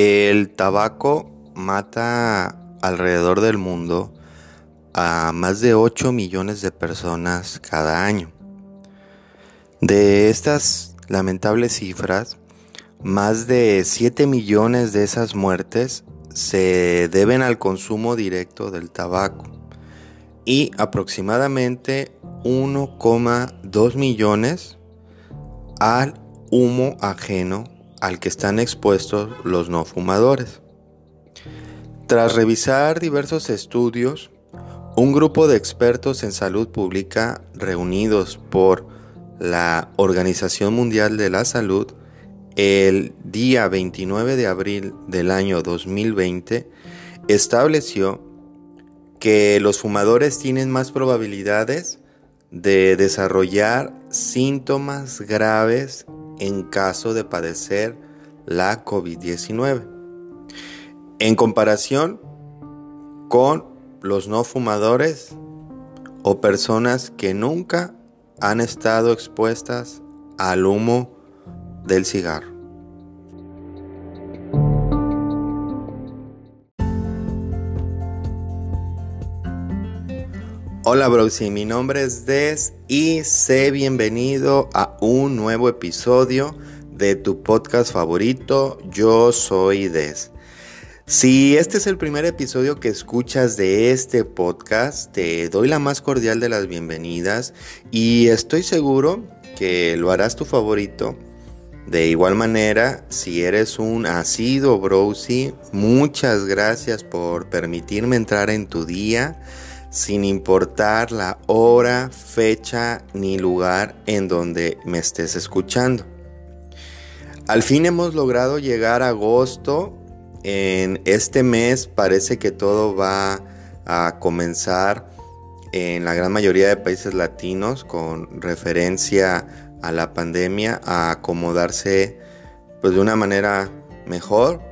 El tabaco mata alrededor del mundo a más de 8 millones de personas cada año. De estas lamentables cifras, más de 7 millones de esas muertes se deben al consumo directo del tabaco y aproximadamente 1,2 millones al humo ajeno al que están expuestos los no fumadores. Tras revisar diversos estudios, un grupo de expertos en salud pública reunidos por la Organización Mundial de la Salud el día 29 de abril del año 2020 estableció que los fumadores tienen más probabilidades de desarrollar síntomas graves en caso de padecer la COVID-19. En comparación con los no fumadores o personas que nunca han estado expuestas al humo del cigarro. Hola Browsy, mi nombre es Des y sé bienvenido a un nuevo episodio de tu podcast favorito, Yo Soy Des. Si este es el primer episodio que escuchas de este podcast, te doy la más cordial de las bienvenidas y estoy seguro que lo harás tu favorito. De igual manera, si eres un asido Browsy, muchas gracias por permitirme entrar en tu día sin importar la hora, fecha ni lugar en donde me estés escuchando. Al fin hemos logrado llegar a agosto. En este mes parece que todo va a comenzar en la gran mayoría de países latinos con referencia a la pandemia a acomodarse pues de una manera mejor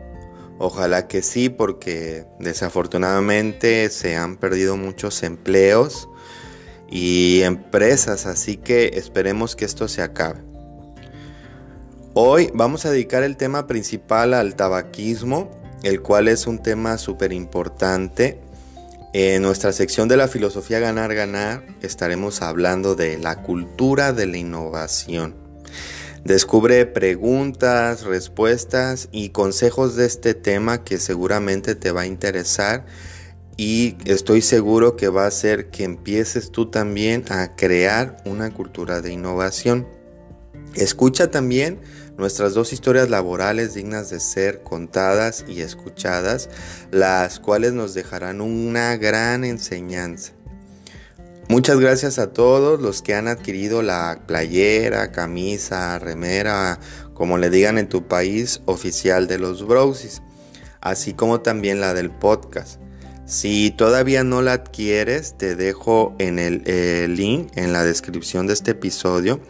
Ojalá que sí, porque desafortunadamente se han perdido muchos empleos y empresas, así que esperemos que esto se acabe. Hoy vamos a dedicar el tema principal al tabaquismo, el cual es un tema súper importante. En nuestra sección de la filosofía ganar ganar estaremos hablando de la cultura de la innovación. Descubre preguntas, respuestas y consejos de este tema que seguramente te va a interesar y estoy seguro que va a hacer que empieces tú también a crear una cultura de innovación. Escucha también nuestras dos historias laborales dignas de ser contadas y escuchadas, las cuales nos dejarán una gran enseñanza. Muchas gracias a todos los que han adquirido la playera, camisa, remera, como le digan en tu país, oficial de los Browsies, así como también la del podcast. Si todavía no la adquieres, te dejo en el, link en la descripción de este episodio,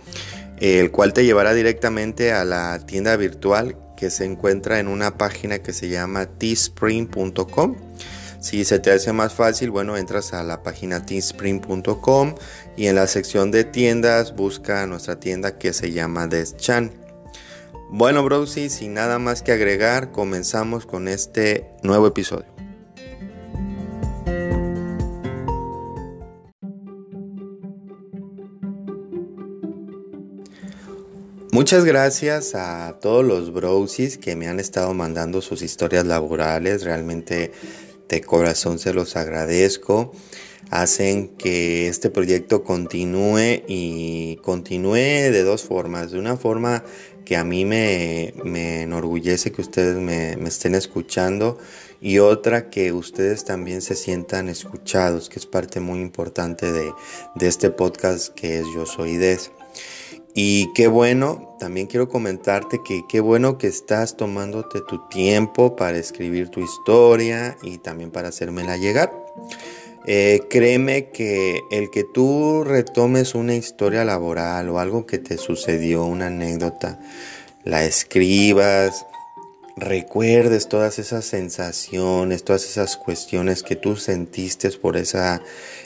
el cual te llevará directamente a la tienda virtual que se encuentra en una página que se llama teespring.com. Si se te hace más fácil, bueno, entras a la página teespring.com y en la sección de tiendas busca nuestra tienda que se llama Deschan. Bueno, Browsy, sin nada más que agregar, comenzamos con este nuevo episodio. Muchas gracias a todos los browsies que me han estado mandando sus historias laborales. Realmente de corazón se los agradezco. Hacen que este proyecto continúe y continúe de dos formas. De una forma que a mí me, enorgullece que ustedes me, estén escuchando y otra que ustedes también se sientan escuchados, que es parte muy importante de, de este podcast que es Yo Soy Des. Y qué bueno, también quiero comentarte que qué bueno que estás tomándote tu tiempo para escribir tu historia y también para hacérmela llegar. Eh, créeme que el que tú retomes una historia laboral o algo que te sucedió, una anécdota, la escribas, recuerdes todas esas sensaciones, todas esas cuestiones que tú sentiste por esa,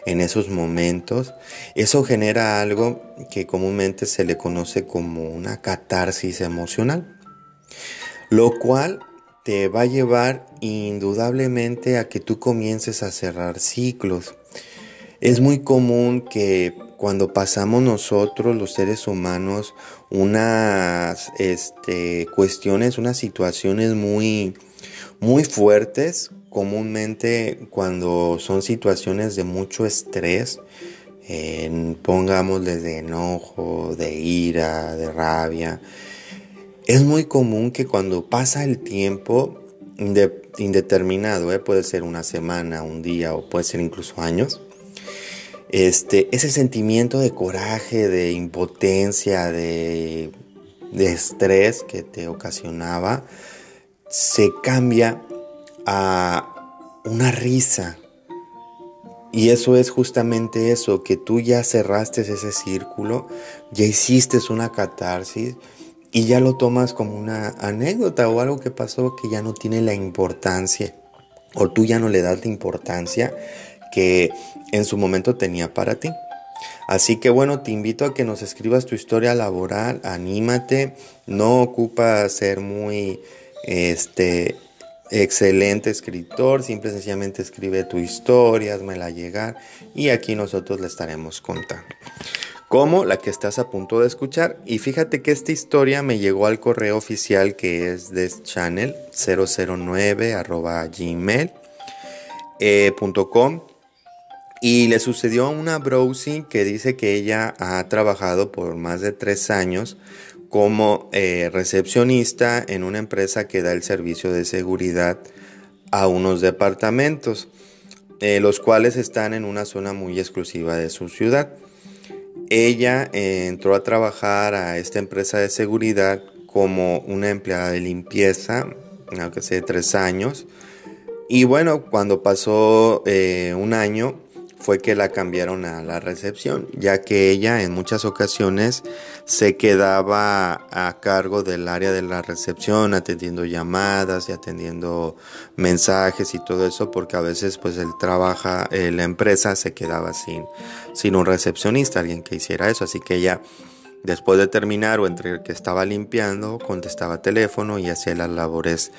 en esos momentos, eso genera algo que comúnmente se le conoce como una catarsis emocional, lo cual te va a llevar indudablemente a que tú comiences a cerrar ciclos. Es muy común que cuando pasamos nosotros, los seres humanos, unas este, cuestiones, unas situaciones muy, muy fuertes, comúnmente cuando son situaciones de mucho estrés, pongámosles de enojo, de ira, de rabia, es muy común que cuando pasa el tiempo indeterminado, ¿eh? puede ser una semana, un día o puede ser incluso años, este, ese sentimiento de coraje, de impotencia, de, de estrés que te ocasionaba, se cambia a una risa. Y eso es justamente eso, que tú ya cerraste ese círculo, ya hiciste una catarsis y ya lo tomas como una anécdota o algo que pasó que ya no tiene la importancia o tú ya no le das la importancia que en su momento tenía para ti. Así que bueno, te invito a que nos escribas tu historia laboral, anímate, no ocupa ser muy este excelente escritor, simple y sencillamente escribe tu historia, la llegar y aquí nosotros le estaremos contando. Como la que estás a punto de escuchar. Y fíjate que esta historia me llegó al correo oficial que es de channel 009 arroba eh, y le sucedió a una browsing que dice que ella ha trabajado por más de tres años como eh, recepcionista en una empresa que da el servicio de seguridad a unos departamentos, eh, los cuales están en una zona muy exclusiva de su ciudad. Ella eh, entró a trabajar a esta empresa de seguridad como una empleada de limpieza, aunque sea tres años. Y bueno, cuando pasó un año, fue que la cambiaron a la recepción, ya que ella en muchas ocasiones se quedaba a cargo del área de la recepción, atendiendo llamadas y atendiendo mensajes y todo eso, porque a veces pues él trabaja, eh, la empresa se quedaba sin, sin un recepcionista, alguien que hiciera eso, así que ella después de terminar o entre que estaba limpiando, contestaba teléfono y hacía las labores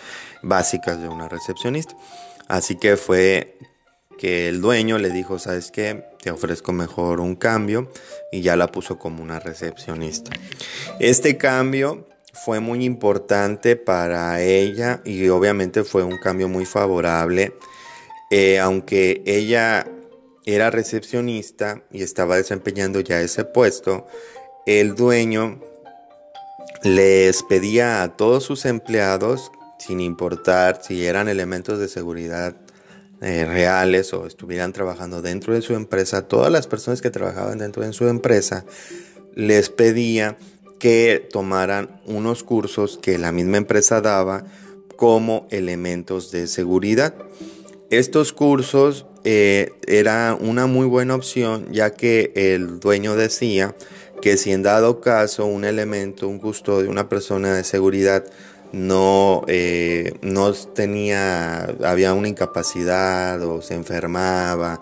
básicas de una recepcionista. Así que fue que el dueño le dijo, ¿sabes qué? Te ofrezco mejor un cambio y ya la puso como una recepcionista. Este cambio fue muy importante para ella y obviamente fue un cambio muy favorable, eh, aunque ella era recepcionista y estaba desempeñando ya ese puesto, el dueño les pedía a todos sus empleados, sin importar si eran elementos de seguridad eh, reales o estuvieran trabajando dentro de su empresa, todas las personas que trabajaban dentro de su empresa, les pedía que tomaran unos cursos que la misma empresa daba como elementos de seguridad. Estos cursos eh, era una muy buena opción ya que el dueño decía que si en dado caso un elemento, un custodio, una persona de seguridad no, eh, no tenía, había una incapacidad o se enfermaba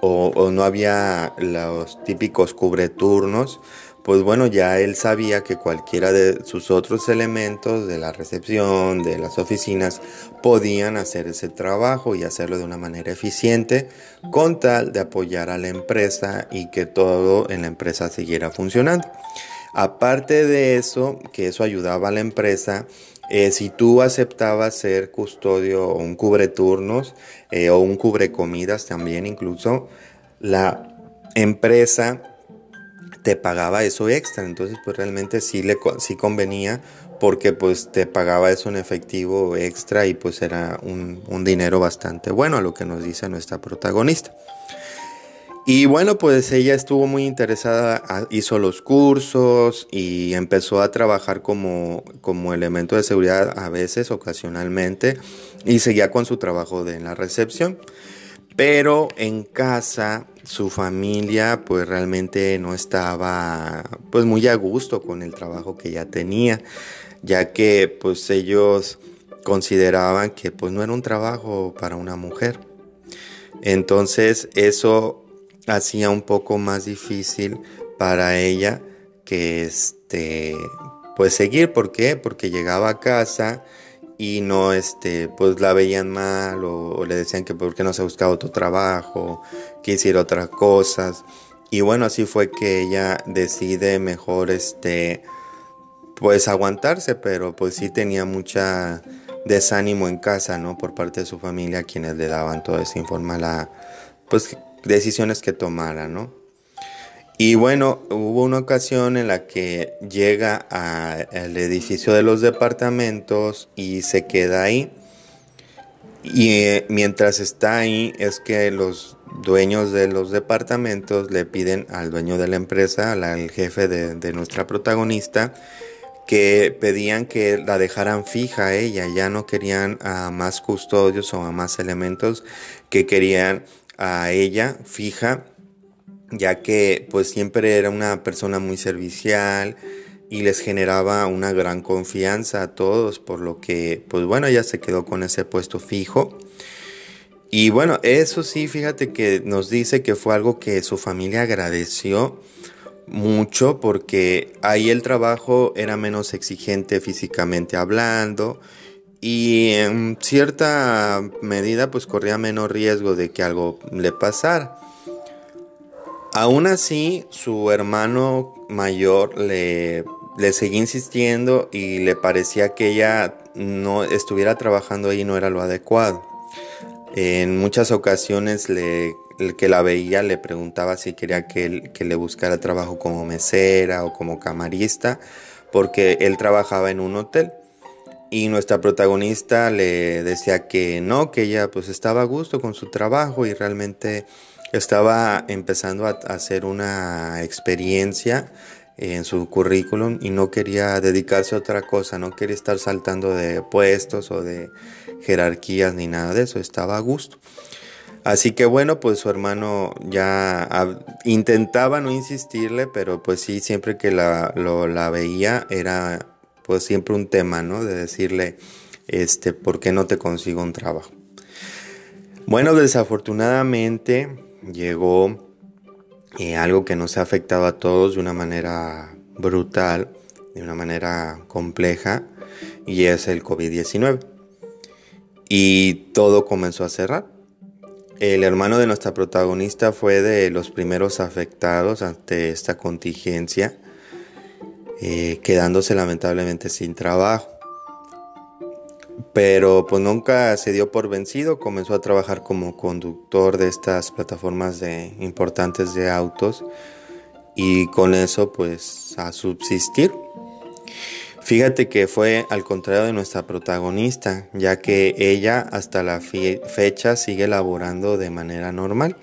o, no había los típicos cubreturnos, pues bueno, ya él sabía que cualquiera de sus otros elementos de la recepción, de las oficinas, podían hacer ese trabajo y hacerlo de una manera eficiente con tal de apoyar a la empresa y que todo en la empresa siguiera funcionando. Aparte de eso, que eso ayudaba a la empresa, eh, si tú aceptabas ser custodio o un cubre turnos eh, o un cubre comidas también incluso, la empresa te pagaba eso extra. Entonces pues realmente sí, le, sí convenía porque pues te pagaba eso en efectivo extra y pues era un, un dinero bastante bueno a lo que nos dice nuestra protagonista. Y bueno, pues ella estuvo muy interesada, hizo los cursos y empezó a trabajar como, como elemento de seguridad a veces, ocasionalmente, y seguía con su trabajo de la recepción. Pero en casa su familia pues realmente no estaba pues muy a gusto con el trabajo que ella tenía, ya que pues ellos consideraban que pues no era un trabajo para una mujer. Entonces eso hacía un poco más difícil para ella que este pues seguir, ¿por qué? Porque llegaba a casa y no, este, pues la veían mal o, le decían que por qué no se buscaba otro trabajo, que hiciera otras cosas. Y bueno, así fue que ella decide mejor, este, pues aguantarse, pero pues sí tenía mucha desánimo en casa, ¿no? Por parte de su familia, quienes le daban toda esa información, pues decisiones que tomara, ¿no? Y bueno, hubo una ocasión en la que llega al edificio de los departamentos y se queda ahí. Y eh, mientras está ahí es que los dueños de los departamentos le piden al dueño de la empresa, al jefe de, nuestra protagonista, que pedían que la dejaran fija ella, ya no querían a más custodios o a más elementos, que querían a ella fija ya que pues siempre era una persona muy servicial y les generaba una gran confianza a todos, por lo que pues bueno, ella se quedó con ese puesto fijo. Y bueno, eso sí, fíjate que nos dice que fue algo que su familia agradeció mucho porque ahí el trabajo era menos exigente físicamente hablando y en cierta medida pues corría menos riesgo de que algo le pasara. Aún así, su hermano mayor le, le seguía insistiendo y le parecía que ella no estuviera trabajando ahí no era lo adecuado. En muchas ocasiones le, el que la veía le preguntaba si quería que, que le buscara trabajo como mesera o como camarista, porque él trabajaba en un hotel. Y nuestra protagonista le decía que no, que ella pues estaba a gusto con su trabajo y realmente estaba empezando a hacer una experiencia en su currículum y no quería dedicarse a otra cosa, no quería estar saltando de puestos o de jerarquías ni nada de eso, estaba a gusto. Así que bueno, pues su hermano ya intentaba no insistirle, pero pues sí, siempre que la, la veía era pues siempre un tema, ¿no? De decirle, este, ¿por qué no te consigo un trabajo? Bueno, desafortunadamente llegó eh, algo que nos ha afectado a todos de una manera brutal, de una manera compleja, y es el COVID-19. Y todo comenzó a cerrar. El hermano de nuestra protagonista fue de los primeros afectados ante esta contingencia, eh, quedándose lamentablemente sin trabajo pero pues nunca se dio por vencido, comenzó a trabajar como conductor de estas plataformas de, importantes de autos y con eso pues a subsistir. Fíjate que fue al contrario de nuestra protagonista, ya que ella hasta la fecha sigue laborando de manera normal.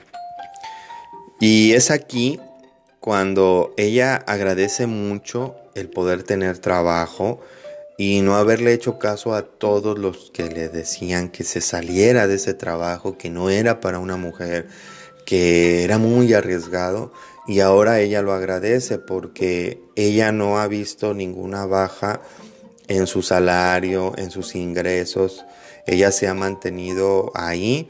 Y es aquí cuando ella agradece mucho el poder tener trabajo, y no haberle hecho caso a todos los que le decían que se saliera de ese trabajo, que no era para una mujer, que era muy arriesgado y ahora ella lo agradece porque ella no ha visto ninguna baja en su salario, en sus ingresos, ella se ha mantenido ahí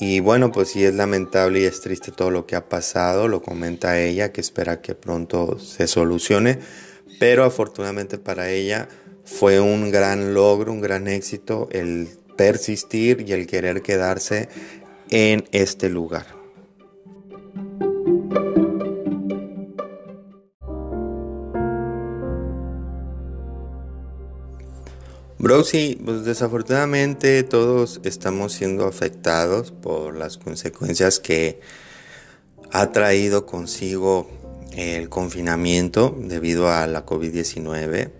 y bueno, pues sí es lamentable y es triste todo lo que ha pasado, lo comenta ella, que espera que pronto se solucione, pero afortunadamente para ella fue un gran logro, un gran éxito el persistir y el querer quedarse en este lugar. Bro, pues desafortunadamente todos estamos siendo afectados por las consecuencias que ha traído consigo el confinamiento debido a la COVID-19.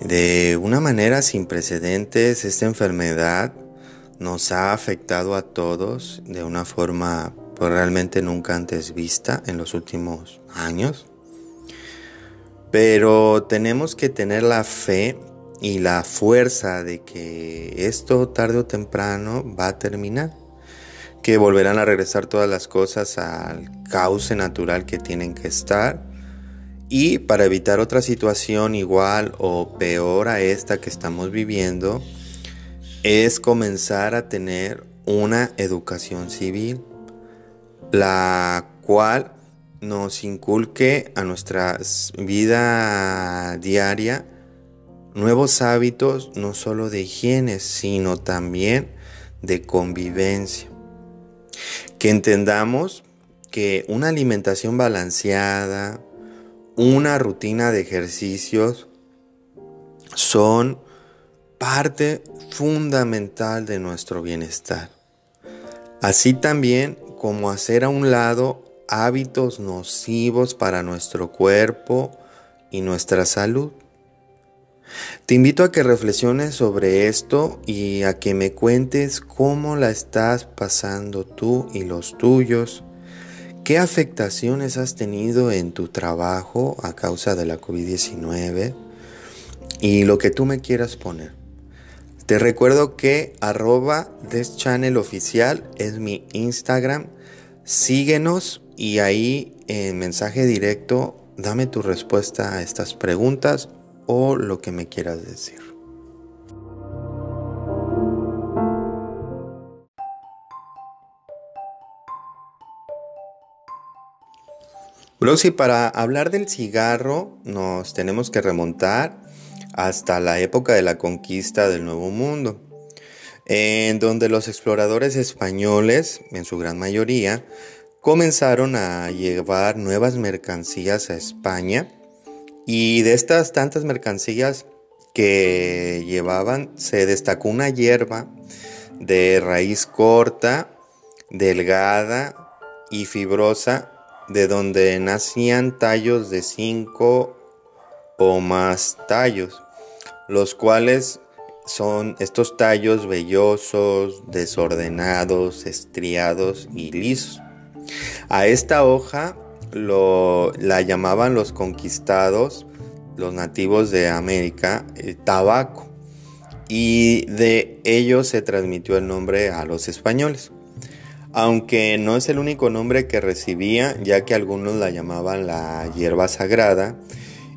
De una manera sin precedentes, esta enfermedad nos ha afectado a todos de una forma pues, realmente nunca antes vista en los últimos años. Pero tenemos que tener la fe y la fuerza de que esto tarde o temprano va a terminar, que volverán a regresar todas las cosas al cauce natural que tienen que estar. Y para evitar otra situación igual o peor a esta que estamos viviendo, es comenzar a tener una educación civil, la cual nos inculque a nuestra vida diaria nuevos hábitos no solo de higiene, sino también de convivencia. Que entendamos que una alimentación balanceada, una rutina de ejercicios son parte fundamental de nuestro bienestar. Así también como hacer a un lado hábitos nocivos para nuestro cuerpo y nuestra salud. Te invito a que reflexiones sobre esto y a que me cuentes cómo la estás pasando tú y los tuyos, qué afectaciones has tenido en tu trabajo a causa de la COVID-19 y lo que tú me quieras poner. Te recuerdo que arroba channel oficial es mi Instagram. Síguenos y ahí en mensaje directo dame tu respuesta a estas preguntas o lo que me quieras decir. y para hablar del cigarro nos tenemos que remontar hasta la época de la conquista del Nuevo Mundo, en donde los exploradores españoles, en su gran mayoría, comenzaron a llevar nuevas mercancías a España y de estas tantas mercancías que llevaban se destacó una hierba de raíz corta, delgada y fibrosa, de donde nacían tallos de 5 o más tallos, los cuales son estos tallos vellosos, desordenados, estriados y lisos. A esta hoja lo, la llamaban los conquistados, los nativos de América, el tabaco. Y de ellos se transmitió el nombre a los españoles. Aunque no es el único nombre que recibía, ya que algunos la llamaban la hierba sagrada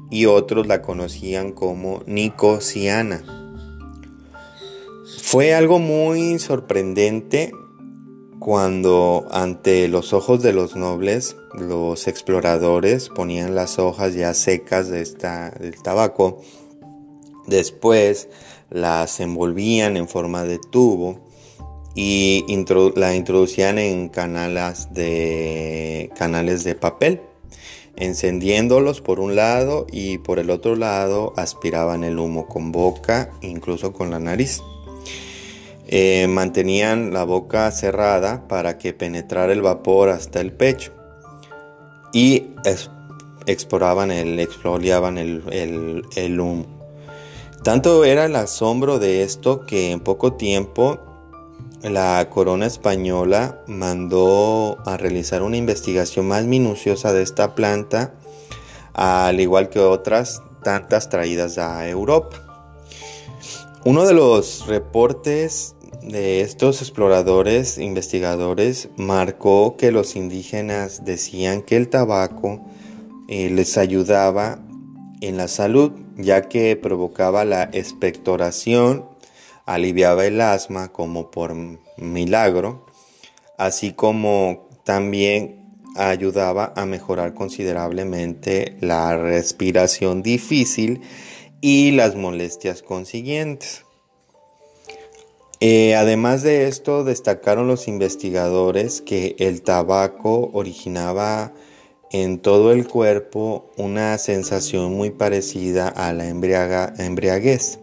y otros la conocían como Nicosiana. Fue algo muy sorprendente cuando ante los ojos de los nobles los exploradores ponían las hojas ya secas de esta, del tabaco, después las envolvían en forma de tubo y la introducían en canales de, canales de papel, encendiéndolos por un lado y por el otro lado aspiraban el humo con boca, incluso con la nariz. Eh, mantenían la boca cerrada para que penetrara el vapor hasta el pecho y exploraban el, exfoliaban el, el humo. Tanto era el asombro de esto que en poco tiempo la corona española mandó a realizar una investigación más minuciosa de esta planta, al igual que otras tantas traídas a Europa. Uno de los reportes de estos exploradores, investigadores, marcó que los indígenas decían que el tabaco eh, les ayudaba en la salud, ya que provocaba la expectoración, aliviaba el asma como por milagro, así como también ayudaba a mejorar considerablemente la respiración difícil y las molestias consiguientes. Eh, además de esto, destacaron los investigadores que el tabaco originaba en todo el cuerpo una sensación muy parecida a la embriaguez.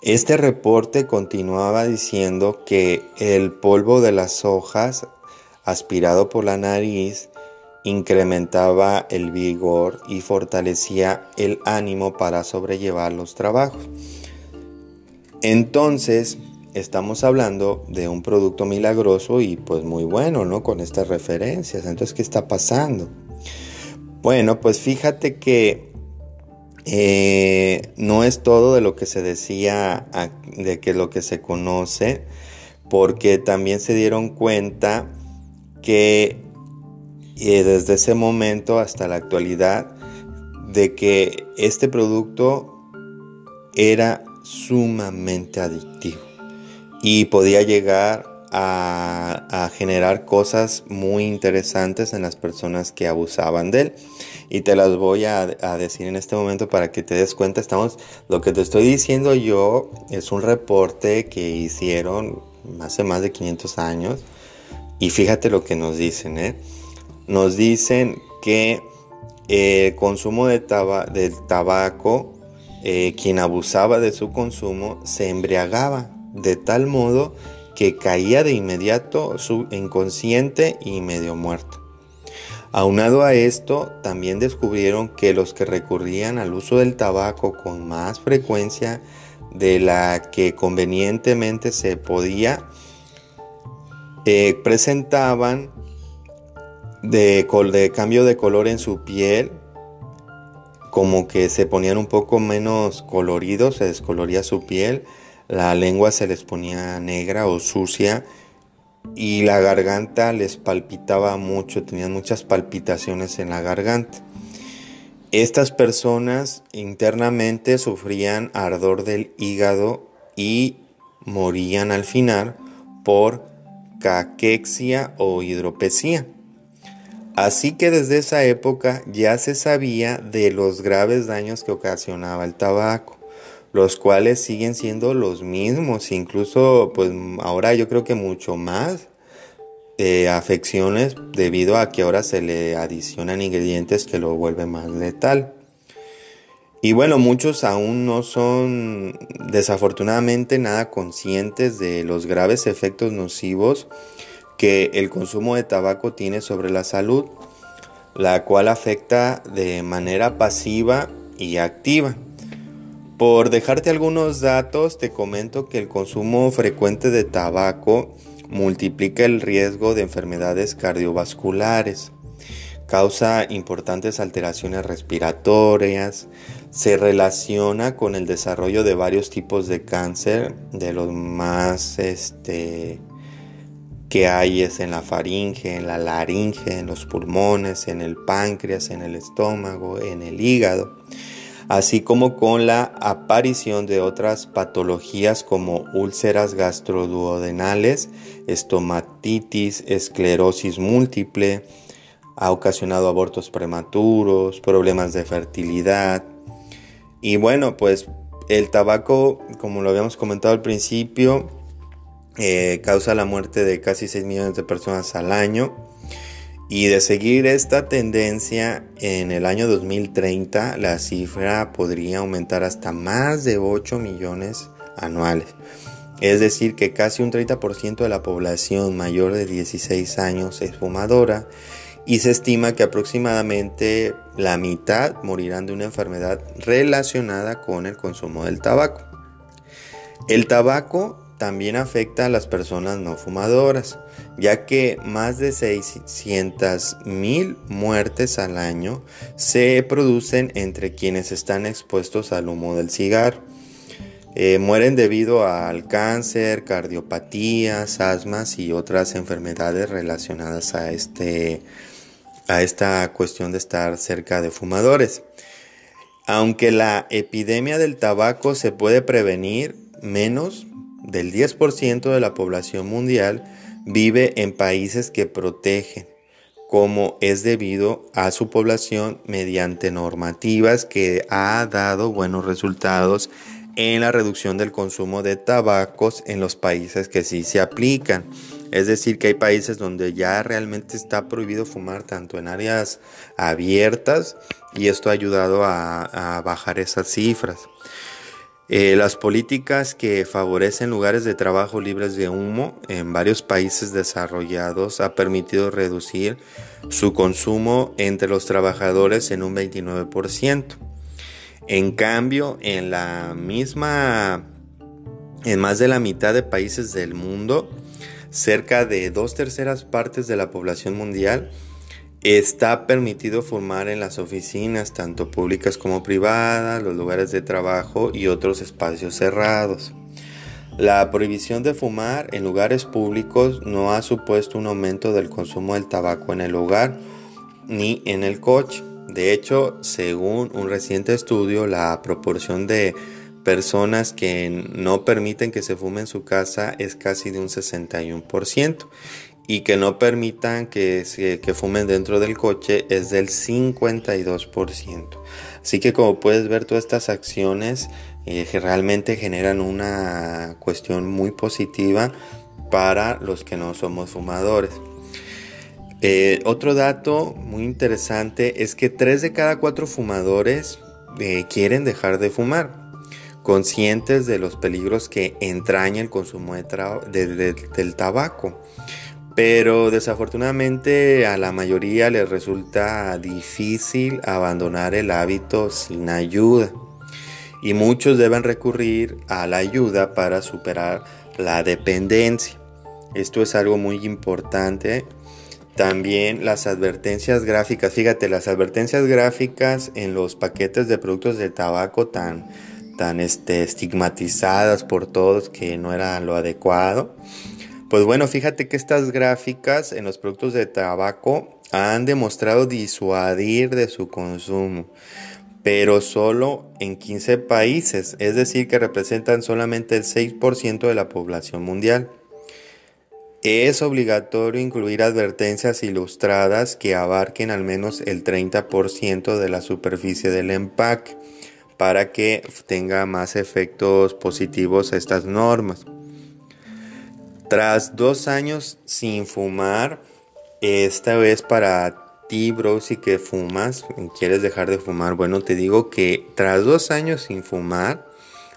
Este reporte continuaba diciendo que el polvo de las hojas aspirado por la nariz incrementaba el vigor y fortalecía el ánimo para sobrellevar los trabajos. Entonces, estamos hablando de un producto milagroso y pues muy bueno, ¿no? Con estas referencias. Entonces, ¿qué está pasando? Bueno, pues fíjate que eh, no es todo de lo que se decía, de que lo que se conoce, porque también se dieron cuenta que eh, desde ese momento hasta la actualidad, de que este producto era sumamente adictivo y podía llegar a, generar cosas muy interesantes en las personas que abusaban de él. Y te las voy a, a, decir en este momento para que te des cuenta. Estamos, lo que te estoy diciendo yo es un reporte que hicieron hace más de 500 años. Y fíjate lo que nos dicen, ¿eh? Nos dicen que el consumo de del tabaco, eh, quien abusaba de su consumo, se embriagaba de tal modo que caía de inmediato su inconsciente y medio muerto. Aunado a esto, también descubrieron que los que recurrían al uso del tabaco con más frecuencia de la que convenientemente se podía, eh, presentaban de, de cambio de color en su piel, como que se ponían un poco menos coloridos, se descoloría su piel, la lengua se les ponía negra o sucia y la garganta les palpitaba mucho, tenían muchas palpitaciones en la garganta. Estas personas internamente sufrían ardor del hígado y morían al final por caquexia o hidropesía. Así que desde esa época ya se sabía de los graves daños que ocasionaba el tabaco, los cuales siguen siendo los mismos, incluso pues ahora yo creo que mucho más de afecciones debido a que ahora se le adicionan ingredientes que lo vuelven más letal. Y bueno, muchos aún no son desafortunadamente nada conscientes de los graves efectos nocivos que el consumo de tabaco tiene sobre la salud, la cual afecta de manera pasiva y activa. Por dejarte algunos datos, te comento que el consumo frecuente de tabaco multiplica el riesgo de enfermedades cardiovasculares, causa importantes alteraciones respiratorias, se relaciona con el desarrollo de varios tipos de cáncer, de los más este, que hay es en la faringe, en la laringe, en los pulmones, en el páncreas, en el estómago, en el hígado, así como con la aparición de otras patologías como úlceras gastroduodenales, estomatitis, esclerosis múltiple, ha ocasionado abortos prematuros, problemas de fertilidad. Y bueno, pues el tabaco, como lo habíamos comentado al principio, eh, causa la muerte de casi 6 millones de personas al año. Y de seguir esta tendencia, en el año 2030 la cifra podría aumentar hasta más de 8 millones anuales. Es decir, que casi un 30% de la población mayor de 16 años es fumadora y se estima que aproximadamente la mitad morirán de una enfermedad relacionada con el consumo del tabaco. El tabaco también afecta a las personas no fumadoras, ya que más de 600 mil muertes al año se producen entre quienes están expuestos al humo del cigarro. Eh, mueren debido al cáncer, cardiopatías, asmas y otras enfermedades relacionadas a, este, a esta cuestión de estar cerca de fumadores. Aunque la epidemia del tabaco se puede prevenir, menos del 10% de la población mundial vive en países que protegen, como es debido a su población mediante normativas que ha dado buenos resultados en la reducción del consumo de tabacos en los países que sí se aplican. Es decir, que hay países donde ya realmente está prohibido fumar tanto en áreas abiertas y esto ha ayudado a, a bajar esas cifras. Eh, las políticas que favorecen lugares de trabajo libres de humo en varios países desarrollados ha permitido reducir su consumo entre los trabajadores en un 29%. En cambio, en la misma, en más de la mitad de países del mundo, cerca de dos terceras partes de la población mundial Está permitido fumar en las oficinas, tanto públicas como privadas, los lugares de trabajo y otros espacios cerrados. La prohibición de fumar en lugares públicos no ha supuesto un aumento del consumo del tabaco en el hogar ni en el coche. De hecho, según un reciente estudio, la proporción de personas que no permiten que se fume en su casa es casi de un 61% y que no permitan que, que fumen dentro del coche es del 52%. Así que como puedes ver todas estas acciones eh, realmente generan una cuestión muy positiva para los que no somos fumadores. Eh, otro dato muy interesante es que 3 de cada 4 fumadores eh, quieren dejar de fumar, conscientes de los peligros que entraña el consumo del tabaco. Pero desafortunadamente a la mayoría les resulta difícil abandonar el hábito sin ayuda. Y muchos deben recurrir a la ayuda para superar la dependencia. Esto es algo muy importante. También las advertencias gráficas. Fíjate, las advertencias gráficas en los paquetes de productos de tabaco tan, tan este, estigmatizadas por todos que no era lo adecuado. Pues bueno, fíjate que estas gráficas en los productos de tabaco han demostrado disuadir de su consumo, pero solo en 15 países, es decir, que representan solamente el 6% de la población mundial. Es obligatorio incluir advertencias ilustradas que abarquen al menos el 30% de la superficie del empaque para que tenga más efectos positivos estas normas. Tras dos años sin fumar, esta vez para ti, bro, si que fumas, quieres dejar de fumar, bueno, te digo que tras dos años sin fumar,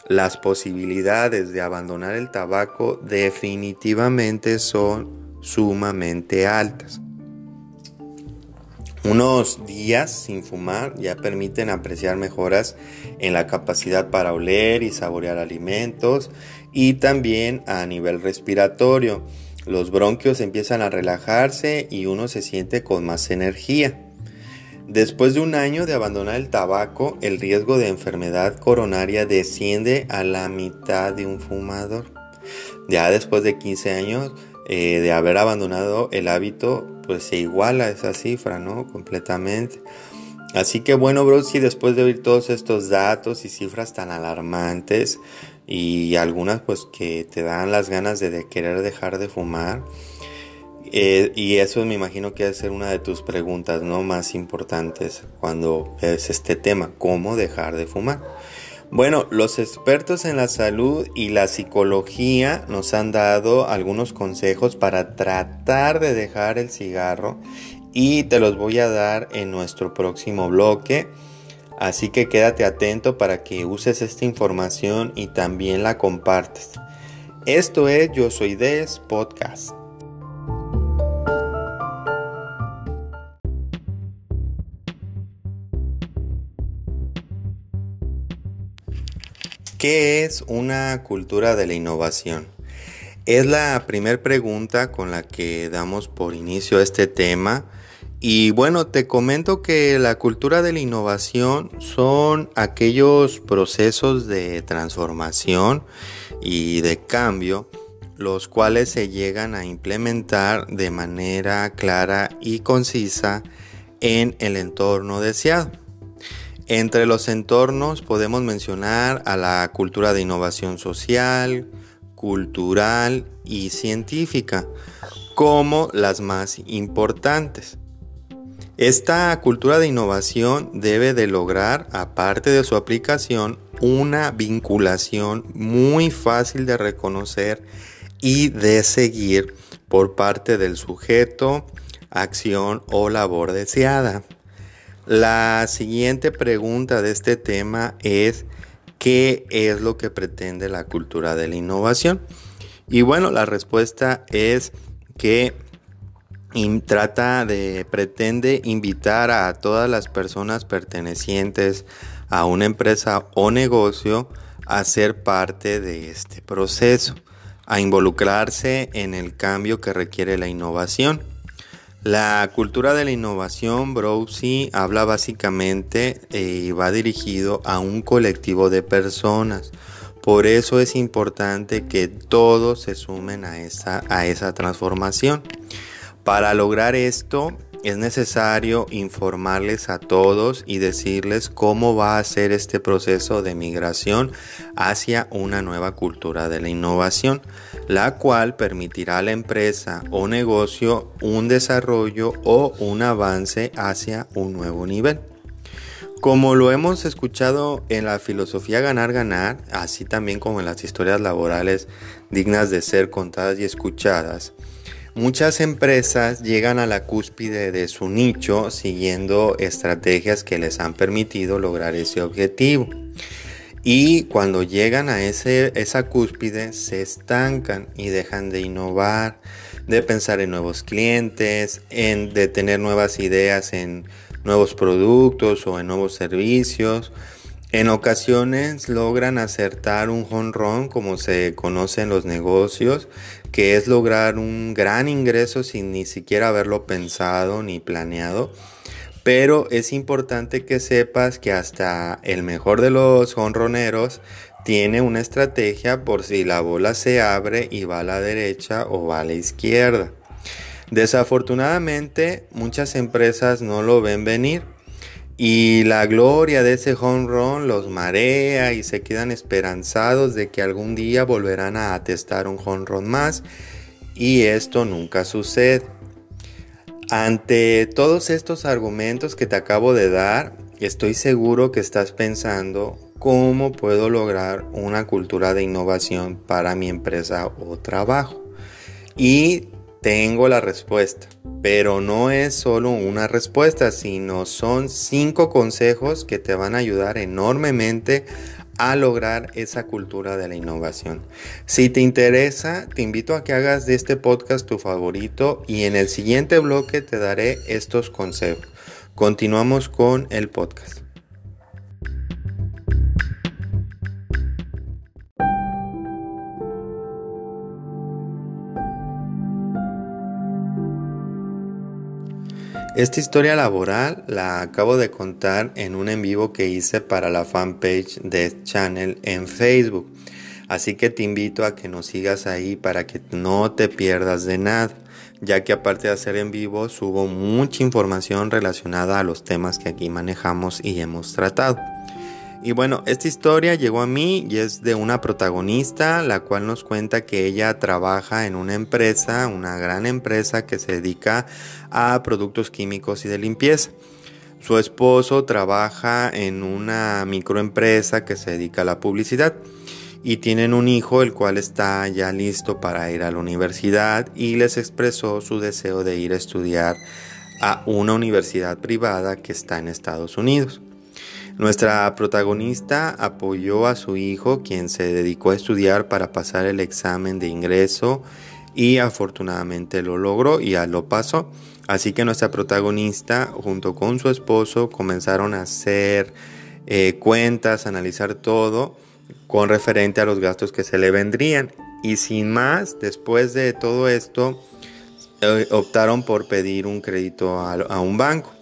las posibilidades de abandonar el tabaco definitivamente son sumamente altas. Unos días sin fumar ya permiten apreciar mejoras en la capacidad para oler y saborear alimentos y también a nivel respiratorio. Los bronquios empiezan a relajarse y uno se siente con más energía. Después de un año de abandonar el tabaco, el riesgo de enfermedad coronaria desciende a la mitad de un fumador. Ya después de 15 años eh, de haber abandonado el hábito, pues se iguala esa cifra, ¿no? Completamente. Así que bueno, bro, si después de oír todos estos datos y cifras tan alarmantes y algunas pues que te dan las ganas de, querer dejar de fumar, eh, y eso me imagino que va a ser una de tus preguntas ¿no? más importantes cuando ves este tema, cómo dejar de fumar. Bueno, los expertos en la salud y la psicología nos han dado algunos consejos para tratar de dejar el cigarro y te los voy a dar en nuestro próximo bloque. Así que quédate atento para que uses esta información y también la compartes. Esto es Yo Soy Des Podcast. ¿Qué es una cultura de la innovación? Es la primera pregunta con la que damos por inicio este tema. Y bueno, te comento que la cultura de la innovación son aquellos procesos de transformación y de cambio los cuales se llegan a implementar de manera clara y concisa en el entorno deseado. Entre los entornos podemos mencionar a la cultura de innovación social, cultural y científica como las más importantes. Esta cultura de innovación debe de lograr, aparte de su aplicación, una vinculación muy fácil de reconocer y de seguir por parte del sujeto, acción o labor deseada. La siguiente pregunta de este tema es, ¿qué es lo que pretende la cultura de la innovación? Y bueno, la respuesta es que trata de, pretende invitar a todas las personas pertenecientes a una empresa o negocio a ser parte de este proceso, a involucrarse en el cambio que requiere la innovación. La cultura de la innovación, Browsy, habla básicamente y eh, va dirigido a un colectivo de personas. Por eso es importante que todos se sumen a esa, a esa transformación. Para lograr esto, es necesario informarles a todos y decirles cómo va a ser este proceso de migración hacia una nueva cultura de la innovación, la cual permitirá a la empresa o negocio un desarrollo o un avance hacia un nuevo nivel. Como lo hemos escuchado en la filosofía ganar-ganar, así también como en las historias laborales dignas de ser contadas y escuchadas, muchas empresas llegan a la cúspide de su nicho siguiendo estrategias que les han permitido lograr ese objetivo. Y cuando llegan a ese, esa cúspide se estancan y dejan de innovar, de pensar en nuevos clientes, en, de tener nuevas ideas en nuevos productos o en nuevos servicios. En ocasiones logran acertar un honrón, como se conoce en los negocios, que es lograr un gran ingreso sin ni siquiera haberlo pensado ni planeado. Pero es importante que sepas que hasta el mejor de los honroneros tiene una estrategia por si la bola se abre y va a la derecha o va a la izquierda. Desafortunadamente, muchas empresas no lo ven venir y la gloria de ese home run los marea y se quedan esperanzados de que algún día volverán a atestar un home run más y esto nunca sucede. Ante todos estos argumentos que te acabo de dar, estoy seguro que estás pensando cómo puedo lograr una cultura de innovación para mi empresa o trabajo. Y tengo la respuesta, pero no es solo una respuesta, sino son cinco consejos que te van a ayudar enormemente a lograr esa cultura de la innovación. Si te interesa, te invito a que hagas de este podcast tu favorito y en el siguiente bloque te daré estos consejos. Continuamos con el podcast. Esta historia laboral la acabo de contar en un en vivo que hice para la fanpage de Channel en Facebook. Así que te invito a que nos sigas ahí para que no te pierdas de nada, ya que aparte de hacer en vivo subo mucha información relacionada a los temas que aquí manejamos y hemos tratado. Y bueno, esta historia llegó a mí y es de una protagonista, la cual nos cuenta que ella trabaja en una empresa, una gran empresa que se dedica a productos químicos y de limpieza. Su esposo trabaja en una microempresa que se dedica a la publicidad y tienen un hijo el cual está ya listo para ir a la universidad y les expresó su deseo de ir a estudiar a una universidad privada que está en Estados Unidos. Nuestra protagonista apoyó a su hijo, quien se dedicó a estudiar para pasar el examen de ingreso y afortunadamente lo logró y ya lo pasó. Así que nuestra protagonista junto con su esposo comenzaron a hacer eh, cuentas, analizar todo con referente a los gastos que se le vendrían. Y sin más, después de todo esto, eh, optaron por pedir un crédito a un banco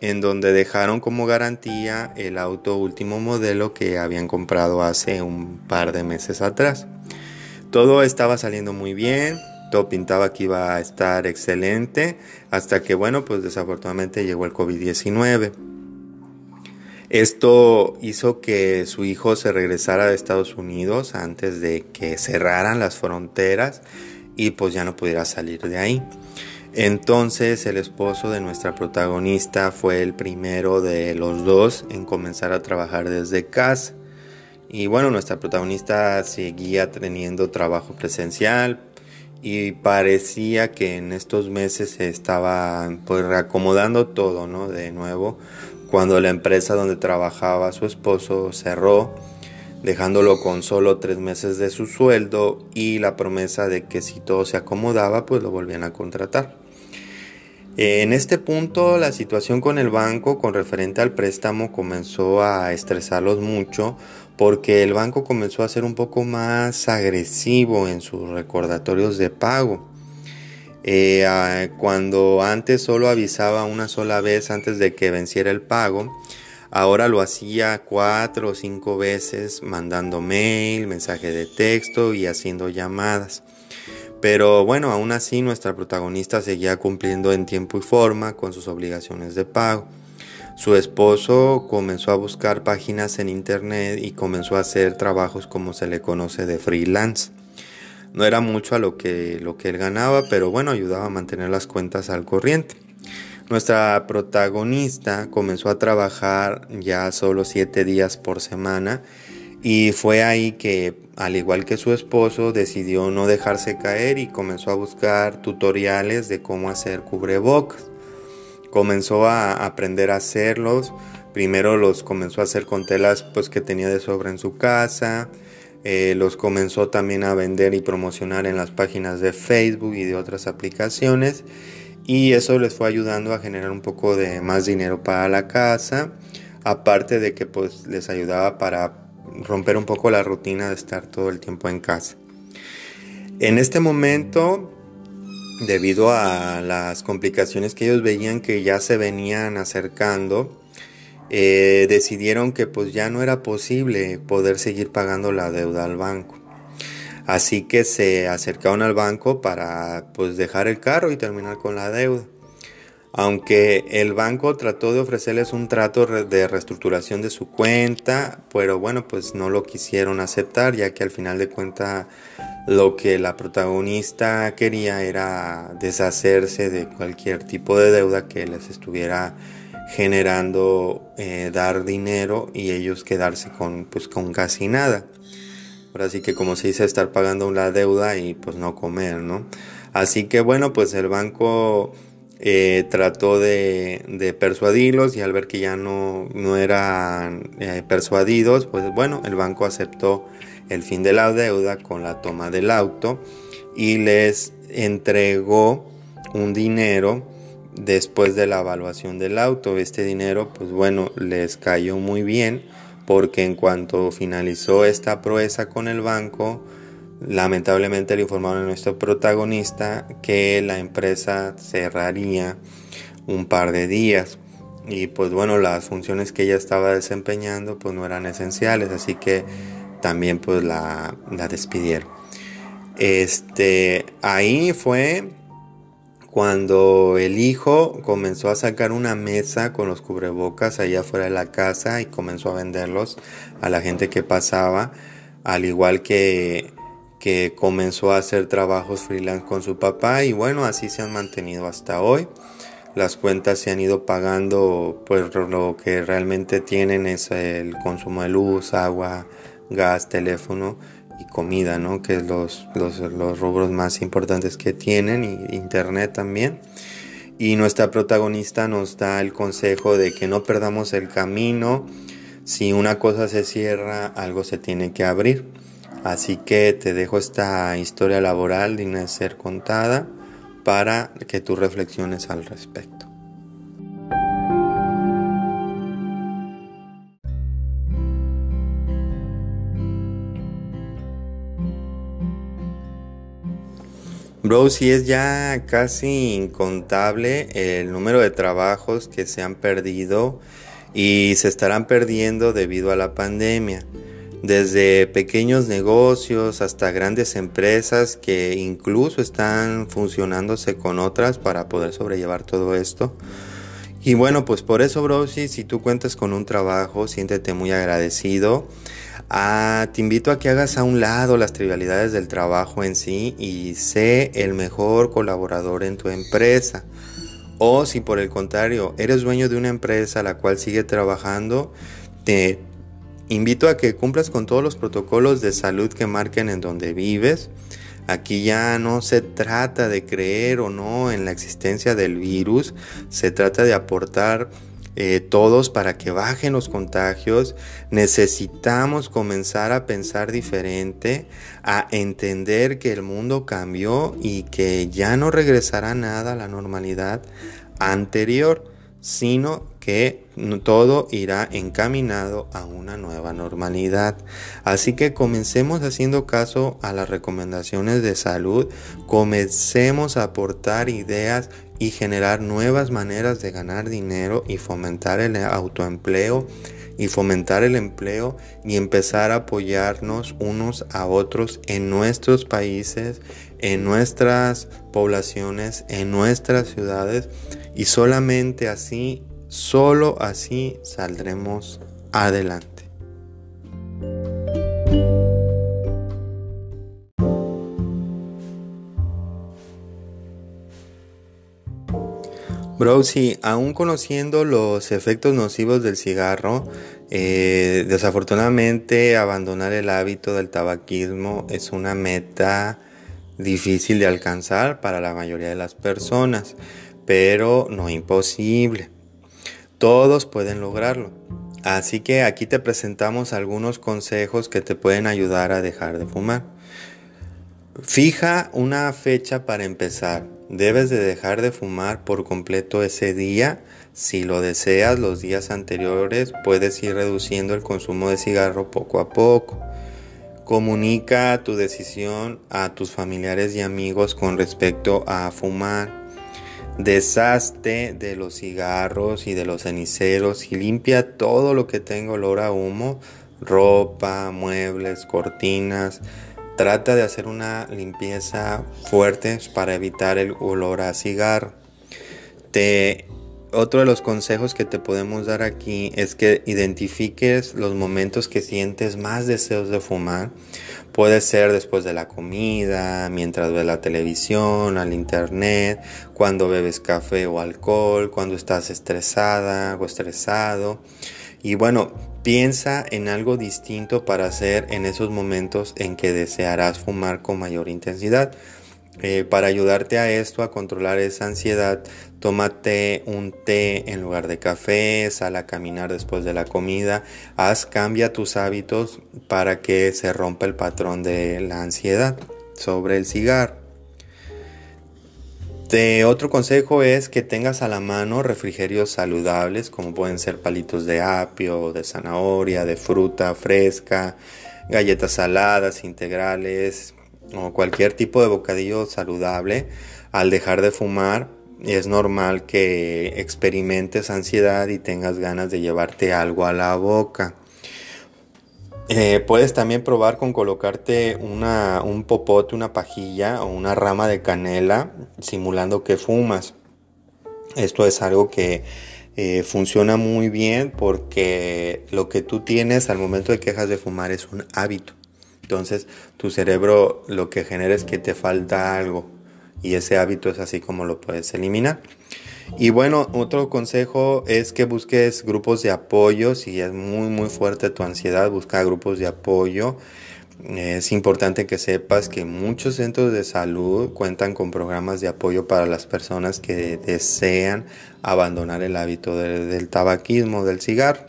en donde dejaron como garantía el auto último modelo que habían comprado hace un par de meses atrás. Todo estaba saliendo muy bien, todo pintaba que iba a estar excelente, hasta que bueno, pues desafortunadamente llegó el COVID-19. Esto hizo que su hijo se regresara de Estados Unidos antes de que cerraran las fronteras y pues ya no pudiera salir de ahí. Entonces el esposo de nuestra protagonista fue el primero de los dos en comenzar a trabajar desde casa. Y bueno, nuestra protagonista seguía teniendo trabajo presencial y parecía que en estos meses se estaba pues reacomodando todo, ¿no? De nuevo, cuando la empresa donde trabajaba su esposo cerró, dejándolo con solo tres meses de su sueldo y la promesa de que si todo se acomodaba, pues lo volvían a contratar. En este punto la situación con el banco con referente al préstamo comenzó a estresarlos mucho porque el banco comenzó a ser un poco más agresivo en sus recordatorios de pago. Eh, cuando antes solo avisaba una sola vez antes de que venciera el pago, ahora lo hacía cuatro o cinco veces mandando mail, mensaje de texto y haciendo llamadas. Pero bueno, aún así nuestra protagonista seguía cumpliendo en tiempo y forma con sus obligaciones de pago. Su esposo comenzó a buscar páginas en internet y comenzó a hacer trabajos como se le conoce de freelance. No era mucho a lo que, lo que él ganaba, pero bueno, ayudaba a mantener las cuentas al corriente. Nuestra protagonista comenzó a trabajar ya solo siete días por semana y fue ahí que, al igual que su esposo, decidió no dejarse caer y comenzó a buscar tutoriales de cómo hacer cubrebocas. Comenzó a aprender a hacerlos. Primero los comenzó a hacer con telas pues, que tenía de sobra en su casa. Eh, los comenzó también a vender y promocionar en las páginas de Facebook y de otras aplicaciones. Y eso les fue ayudando a generar un poco de más dinero para la casa. Aparte de que pues les ayudaba para romper un poco la rutina de estar todo el tiempo en casa. En este momento, debido a las complicaciones que ellos veían que ya se venían acercando, eh, decidieron que pues ya no era posible poder seguir pagando la deuda al banco. Así que se acercaron al banco para pues dejar el carro y terminar con la deuda. Aunque el banco trató de ofrecerles un trato de reestructuración de su cuenta, pero bueno, pues no lo quisieron aceptar, ya que al final de cuentas lo que la protagonista quería era deshacerse de cualquier tipo de deuda que les estuviera generando eh, dar dinero y ellos quedarse con, pues, con casi nada. Ahora sí que como se dice, estar pagando la deuda y pues no comer, ¿no? Así que bueno, pues el banco eh, trató de, persuadirlos y al ver que ya no, no eran eh, persuadidos, pues bueno, el banco aceptó el fin de la deuda con la toma del auto y les entregó un dinero después de la evaluación del auto. Este dinero, pues bueno, les cayó muy bien porque en cuanto finalizó esta proeza con el banco, Lamentablemente le informaron a nuestro protagonista que la empresa cerraría un par de días. Y pues bueno las funciones que ella estaba desempeñando pues no eran esenciales así que también pues la, la despidieron. Este ahí fue cuando el hijo comenzó a sacar una mesa con los cubrebocas allá afuera de la casa y comenzó a venderlos a la gente que pasaba al igual que que comenzó a hacer trabajos freelance con su papá y bueno, así se han mantenido hasta hoy. Las cuentas se han ido pagando, pues lo que realmente tienen es el consumo de luz, agua, gas, teléfono y comida, ¿no? Que es los, los, los rubros más importantes que tienen y internet también. Y nuestra protagonista nos da el consejo de que no perdamos el camino. Si una cosa se cierra, algo se tiene que abrir. Así que te dejo esta historia laboral digna de ser contada para que tú reflexiones al respecto. Bro, si es ya casi incontable el número de trabajos que se han perdido y se estarán perdiendo debido a la pandemia desde pequeños negocios hasta grandes empresas que incluso están funcionándose con otras para poder sobrellevar todo esto. Y bueno, pues por eso, bro, si, tú cuentas con un trabajo, siéntete muy agradecido. Ah, te invito a que hagas a un lado las trivialidades del trabajo en sí y sé el mejor colaborador en tu empresa. O si por el contrario eres dueño de una empresa la cual sigue trabajando, te, Invito a que cumplas con todos los protocolos de salud que marquen en donde vives. Aquí ya no se trata de creer o no en la existencia del virus, se trata de aportar eh, todos para que bajen los contagios. Necesitamos comenzar a pensar diferente, a entender que el mundo cambió y que ya no regresará nada a la normalidad anterior, sino que todo irá encaminado a una nueva normalidad. Así que comencemos haciendo caso a las recomendaciones de salud, comencemos a aportar ideas y generar nuevas maneras de ganar dinero y fomentar el autoempleo y fomentar el empleo y empezar a apoyarnos unos a otros en nuestros países, en nuestras poblaciones, en nuestras ciudades y solamente así, solo así saldremos adelante. Bro, sí, aún conociendo los efectos nocivos del cigarro, eh, desafortunadamente abandonar el hábito del tabaquismo es una meta difícil de alcanzar para la mayoría de las personas, pero no imposible. Todos pueden lograrlo. Así que aquí te presentamos algunos consejos que te pueden ayudar a dejar de fumar. Fija una fecha para empezar. Debes de dejar de fumar por completo ese día. Si lo deseas los días anteriores, puedes ir reduciendo el consumo de cigarro poco a poco. Comunica tu decisión a tus familiares y amigos con respecto a fumar. Deshazte de los cigarros y de los ceniceros y limpia todo lo que tenga olor a humo, ropa, muebles, cortinas, Trata de hacer una limpieza fuerte para evitar el olor a cigarro. otro de los consejos que te podemos dar aquí es que identifiques los momentos que sientes más deseos de fumar. Puede ser después de la comida, mientras ves la televisión, al internet, cuando bebes café o alcohol, cuando estás estresada o estresado. Y bueno, piensa en algo distinto para hacer en esos momentos en que desearás fumar con mayor intensidad. Eh, para ayudarte a esto, a controlar esa ansiedad, tómate un té en lugar de café, sal a caminar después de la comida, haz, cambia tus hábitos para que se rompa el patrón de la ansiedad sobre el cigarro. Este, otro consejo es que tengas a la mano refrigerios saludables como pueden ser palitos de apio, de zanahoria, de fruta fresca, galletas saladas, integrales o cualquier tipo de bocadillo saludable. Al dejar de fumar es normal que experimentes ansiedad y tengas ganas de llevarte algo a la boca. Eh, puedes también probar con colocarte una, un popote, una pajilla o una rama de canela simulando que fumas. Esto es algo que eh, funciona muy bien porque lo que tú tienes al momento de que dejas de fumar es un hábito. Entonces tu cerebro lo que genera es que te falta algo y ese hábito es así como lo puedes eliminar. Y bueno, otro consejo es que busques grupos de apoyo. Si es muy, muy fuerte tu ansiedad, busca grupos de apoyo. Es importante que sepas que muchos centros de salud cuentan con programas de apoyo para las personas que desean abandonar el hábito del tabaquismo, del cigarro.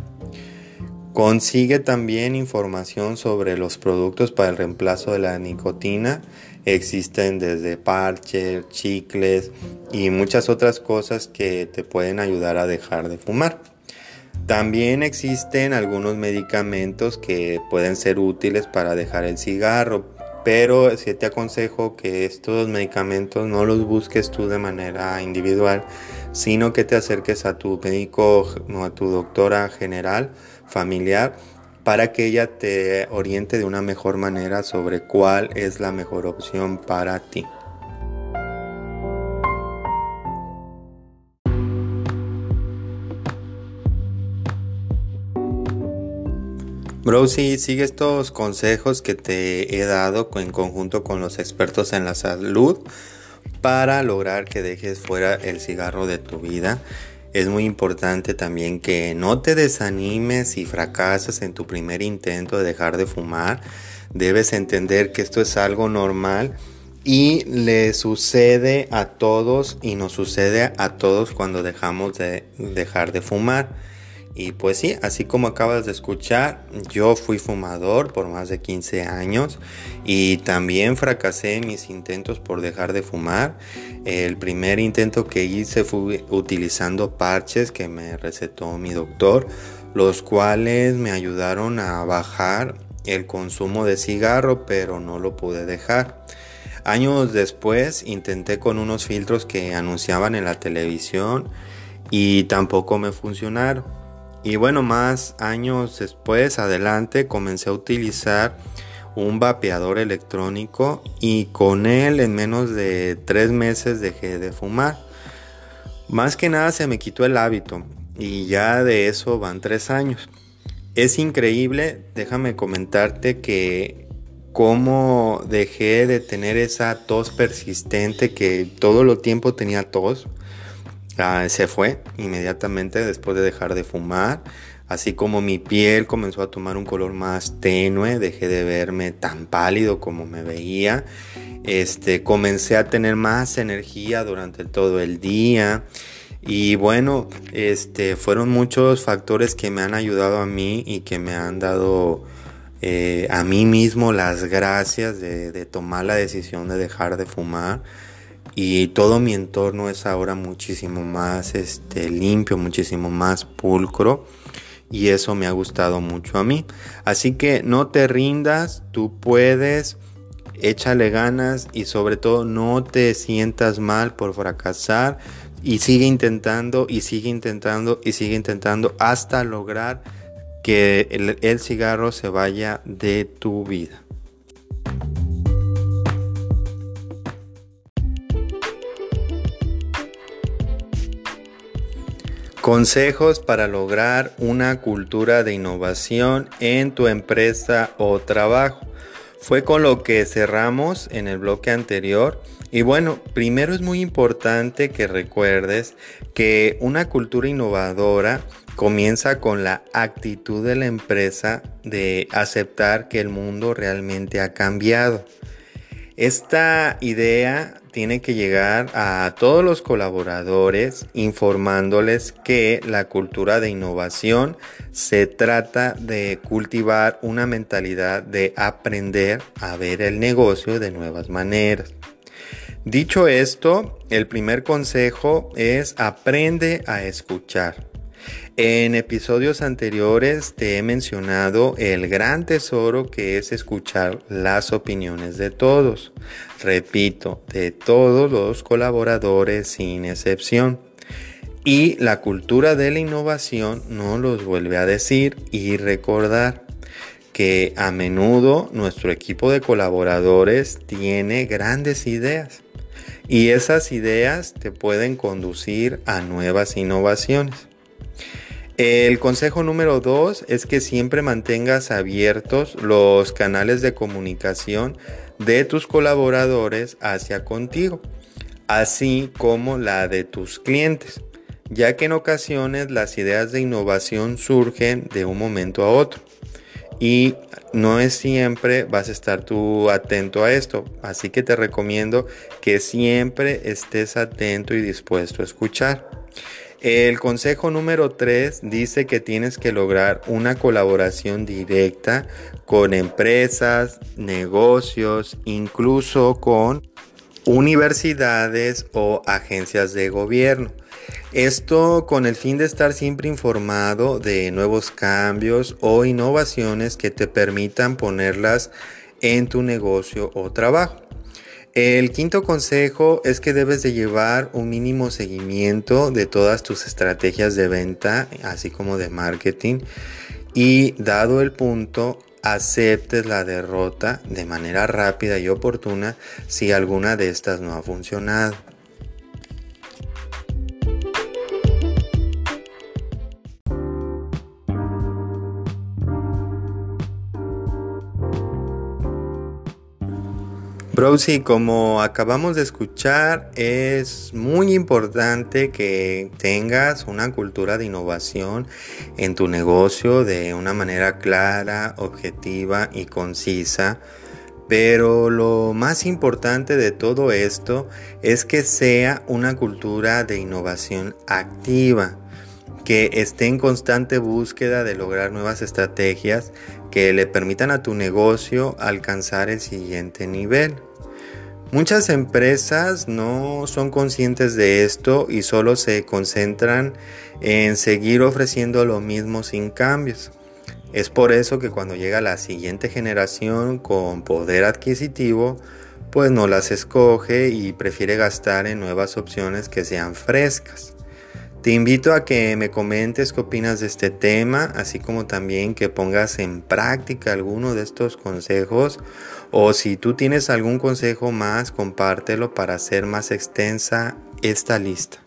Consigue también información sobre los productos para el reemplazo de la nicotina Existen desde parches, chicles y muchas otras cosas que te pueden ayudar a dejar de fumar. También existen algunos medicamentos que pueden ser útiles para dejar el cigarro, pero sí te aconsejo que estos medicamentos no los busques tú de manera individual, sino que te acerques a tu médico o a tu doctora general familiar para que ella te oriente de una mejor manera sobre cuál es la mejor opción para ti. Bro, si sigue estos consejos que te he dado en conjunto con los expertos en la salud para lograr que dejes fuera el cigarro de tu vida es muy importante también que no te desanimes y fracasas en tu primer intento de dejar de fumar. Debes entender que esto es algo normal y le sucede a todos y nos sucede a todos cuando dejamos de dejar de fumar. Y pues sí, así como acabas de escuchar, yo fui fumador por más de 15 años y también fracasé en mis intentos por dejar de fumar. El primer intento que hice fue utilizando parches que me recetó mi doctor, los cuales me ayudaron a bajar el consumo de cigarro, pero no lo pude dejar. Años después intenté con unos filtros que anunciaban en la televisión y tampoco me funcionaron. Y bueno, más años después, adelante, comencé a utilizar un vapeador electrónico y con él en menos de tres meses dejé de fumar. Más que nada se me quitó el hábito y ya de eso van tres años. Es increíble, déjame comentarte que cómo dejé de tener esa tos persistente que todo el tiempo tenía tos. Se fue inmediatamente después de dejar de fumar. Así como mi piel comenzó a tomar un color más tenue, dejé de verme tan pálido como me veía. Este, comencé a tener más energía durante todo el día. Y bueno, este, fueron muchos factores que me han ayudado a mí y que me han dado eh, a mí mismo las gracias de, tomar la decisión de dejar de fumar. Y todo mi entorno es ahora muchísimo más este, limpio, muchísimo más pulcro y eso me ha gustado mucho a mí. Así que no te rindas, tú puedes, échale ganas y sobre todo no te sientas mal por fracasar y sigue intentando y sigue intentando y sigue intentando hasta lograr que el, el cigarro se vaya de tu vida. Consejos para lograr una cultura de innovación en tu empresa o trabajo. Fue con lo que cerramos en el bloque anterior. Y bueno, primero es muy importante que recuerdes que una cultura innovadora comienza con la actitud de la empresa de aceptar que el mundo realmente ha cambiado. Esta idea tiene que llegar a todos los colaboradores informándoles que la cultura de innovación se trata de cultivar una mentalidad de aprender a ver el negocio de nuevas maneras. Dicho esto, el primer consejo es aprende a escuchar. En episodios anteriores te he mencionado el gran tesoro que es escuchar las opiniones de todos. Repito, de todos los colaboradores sin excepción. Y la cultura de la innovación nos los vuelve a decir y recordar que a menudo nuestro equipo de colaboradores tiene grandes ideas y esas ideas te pueden conducir a nuevas innovaciones. El consejo número dos es que siempre mantengas abiertos los canales de comunicación de tus colaboradores hacia contigo, así como la de tus clientes, ya que en ocasiones las ideas de innovación surgen de un momento a otro y no es siempre vas a estar tú atento a esto, así que te recomiendo que siempre estés atento y dispuesto a escuchar. El consejo número 3 dice que tienes que lograr una colaboración directa con empresas, negocios, incluso con universidades o agencias de gobierno. Esto con el fin de estar siempre informado de nuevos cambios o innovaciones que te permitan ponerlas en tu negocio o trabajo. El quinto consejo es que debes de llevar un mínimo seguimiento de todas tus estrategias de venta, así como de marketing, y dado el punto, aceptes la derrota de manera rápida y oportuna si alguna de estas no ha funcionado. Browsy, como acabamos de escuchar, es muy importante que tengas una cultura de innovación en tu negocio de una manera clara, objetiva y concisa. Pero lo más importante de todo esto es que sea una cultura de innovación activa, que esté en constante búsqueda de lograr nuevas estrategias que le permitan a tu negocio alcanzar el siguiente nivel. Muchas empresas no son conscientes de esto y solo se concentran en seguir ofreciendo lo mismo sin cambios. Es por eso que cuando llega la siguiente generación con poder adquisitivo, pues no las escoge y prefiere gastar en nuevas opciones que sean frescas. Te invito a que me comentes qué opinas de este tema, así como también que pongas en práctica alguno de estos consejos o si tú tienes algún consejo más, compártelo para hacer más extensa esta lista.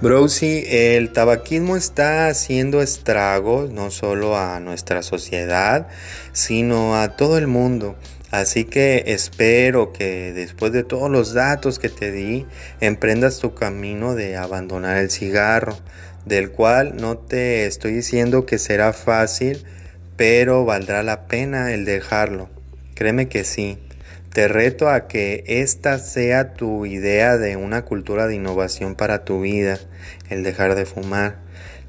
Browsy, el tabaquismo está haciendo estragos no solo a nuestra sociedad, sino a todo el mundo. Así que espero que después de todos los datos que te di, emprendas tu camino de abandonar el cigarro, del cual no te estoy diciendo que será fácil, pero valdrá la pena el dejarlo. Créeme que sí. Te reto a que esta sea tu idea de una cultura de innovación para tu vida, el dejar de fumar.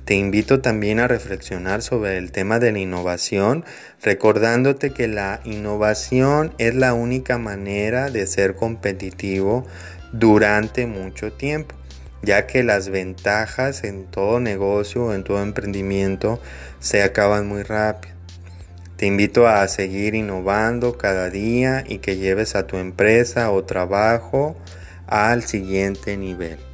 Te invito también a reflexionar sobre el tema de la innovación, recordándote que la innovación es la única manera de ser competitivo durante mucho tiempo, ya que las ventajas en todo negocio o en todo emprendimiento se acaban muy rápido. Te invito a seguir innovando cada día y que lleves a tu empresa o trabajo al siguiente nivel.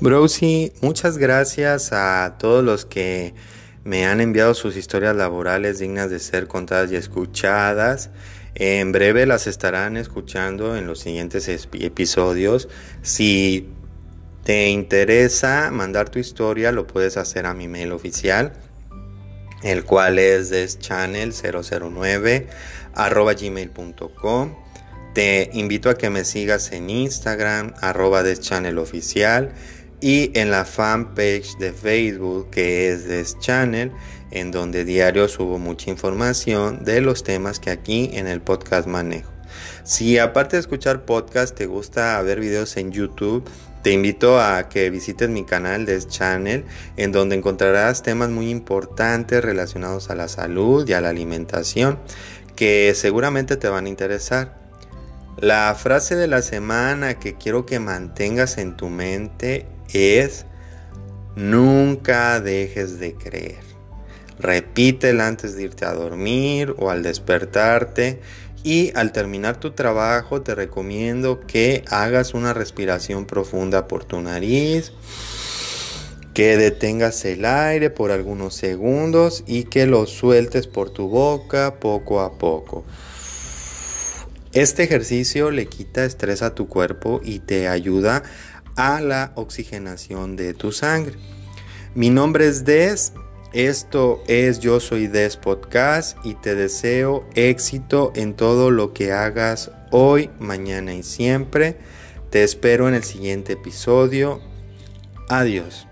Brosy, muchas gracias a todos los que me han enviado sus historias laborales dignas de ser contadas y escuchadas. En breve las estarán escuchando en los siguientes episodios. Si te interesa mandar tu historia, lo puedes hacer a mi mail oficial, el cual es deschannel009 gmail.com. Te invito a que me sigas en Instagram, arroba deschanneloficial y en la fanpage de Facebook que es This Channel, en donde diario subo mucha información de los temas que aquí en el podcast manejo. Si aparte de escuchar podcast te gusta ver videos en YouTube, te invito a que visites mi canal de Channel, en donde encontrarás temas muy importantes relacionados a la salud y a la alimentación, que seguramente te van a interesar. La frase de la semana que quiero que mantengas en tu mente es nunca dejes de creer. Repítela antes de irte a dormir o al despertarte y al terminar tu trabajo te recomiendo que hagas una respiración profunda por tu nariz, que detengas el aire por algunos segundos y que lo sueltes por tu boca poco a poco. Este ejercicio le quita estrés a tu cuerpo y te ayuda a la oxigenación de tu sangre. Mi nombre es Des, esto es Yo Soy Des Podcast y te deseo éxito en todo lo que hagas hoy, mañana y siempre. Te espero en el siguiente episodio. Adiós.